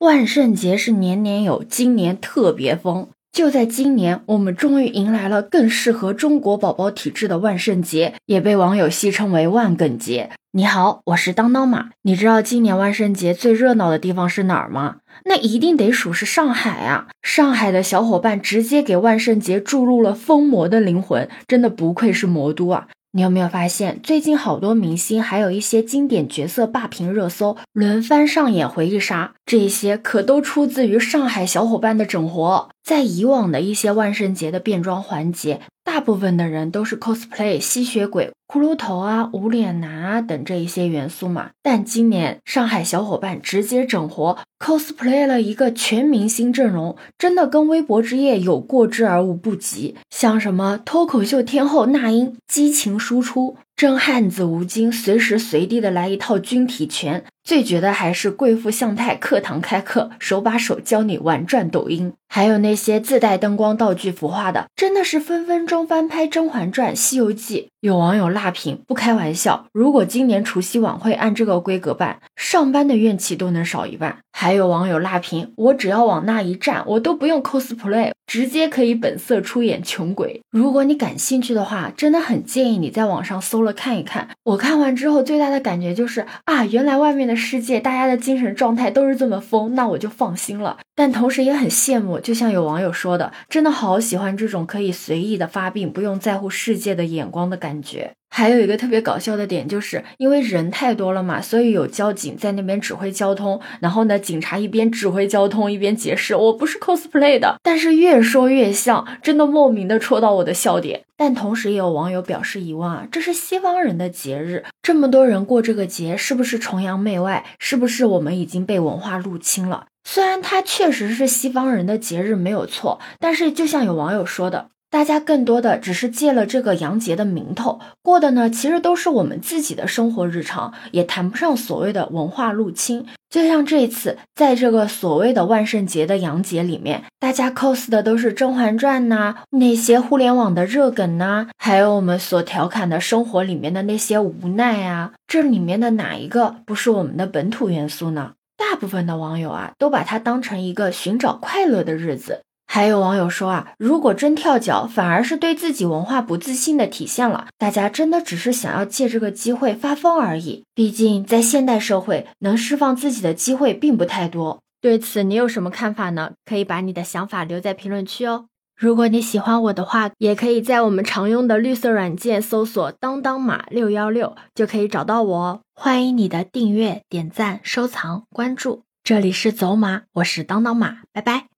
万圣节是年年有，今年特别疯。就在今年，我们终于迎来了更适合中国宝宝体质的万圣节，也被网友戏称为万梗节。你好，我是当当马。你知道今年万圣节最热闹的地方是哪儿吗？那一定得数是上海啊！上海的小伙伴直接给万圣节注入了疯魔的灵魂，真的不愧是魔都啊！你有没有发现，最近好多明星还有一些经典角色霸屏热搜，轮番上演回忆杀？这些可都出自于上海小伙伴的整活。在以往的一些万圣节的变装环节，大部分的人都是 cosplay 吸血鬼、骷髅头啊、无脸男啊等这一些元素嘛。但今年上海小伙伴直接整活 cosplay 了一个全明星阵容，真的跟微博之夜有过之而无不及。像什么脱口秀天后那英，激情输出。真汉子吴京随时随地的来一套军体拳，最绝的还是贵妇向太课堂开课，手把手教你玩转抖音。还有那些自带灯光道具服化的，真的是分分钟翻拍《甄嬛传》《西游记》。有网友辣评，不开玩笑，如果今年除夕晚会按这个规格办，上班的怨气都能少一半。还有网友辣评，我只要往那一站，我都不用 cosplay，直接可以本色出演穷鬼。如果你感兴趣的话，真的很建议你在网上搜了看一看。我看完之后最大的感觉就是啊，原来外面的世界大家的精神状态都是这么疯，那我就放心了。但同时也很羡慕，就像有网友说的，真的好喜欢这种可以随意的发病，不用在乎世界的眼光的感。感觉还有一个特别搞笑的点，就是因为人太多了嘛，所以有交警在那边指挥交通。然后呢，警察一边指挥交通一边解释，我不是 cosplay 的。但是越说越像，真的莫名的戳到我的笑点。但同时也有网友表示疑问啊，这是西方人的节日，这么多人过这个节，是不是崇洋媚外？是不是我们已经被文化入侵了？虽然它确实是西方人的节日没有错，但是就像有网友说的。大家更多的只是借了这个洋节的名头过的呢，其实都是我们自己的生活日常，也谈不上所谓的文化入侵。就像这一次在这个所谓的万圣节的洋节里面，大家 cos 的都是《甄嬛传》呐，那些互联网的热梗呐，还有我们所调侃的生活里面的那些无奈啊，这里面的哪一个不是我们的本土元素呢？大部分的网友啊，都把它当成一个寻找快乐的日子。还有网友说啊，如果真跳脚，反而是对自己文化不自信的体现了。大家真的只是想要借这个机会发疯而已。毕竟在现代社会，能释放自己的机会并不太多。对此，你有什么看法呢？可以把你的想法留在评论区哦。如果你喜欢我的话，也可以在我们常用的绿色软件搜索“当当马六幺六”，就可以找到我哦。欢迎你的订阅、点赞、收藏、关注。这里是走马，我是当当马，拜拜。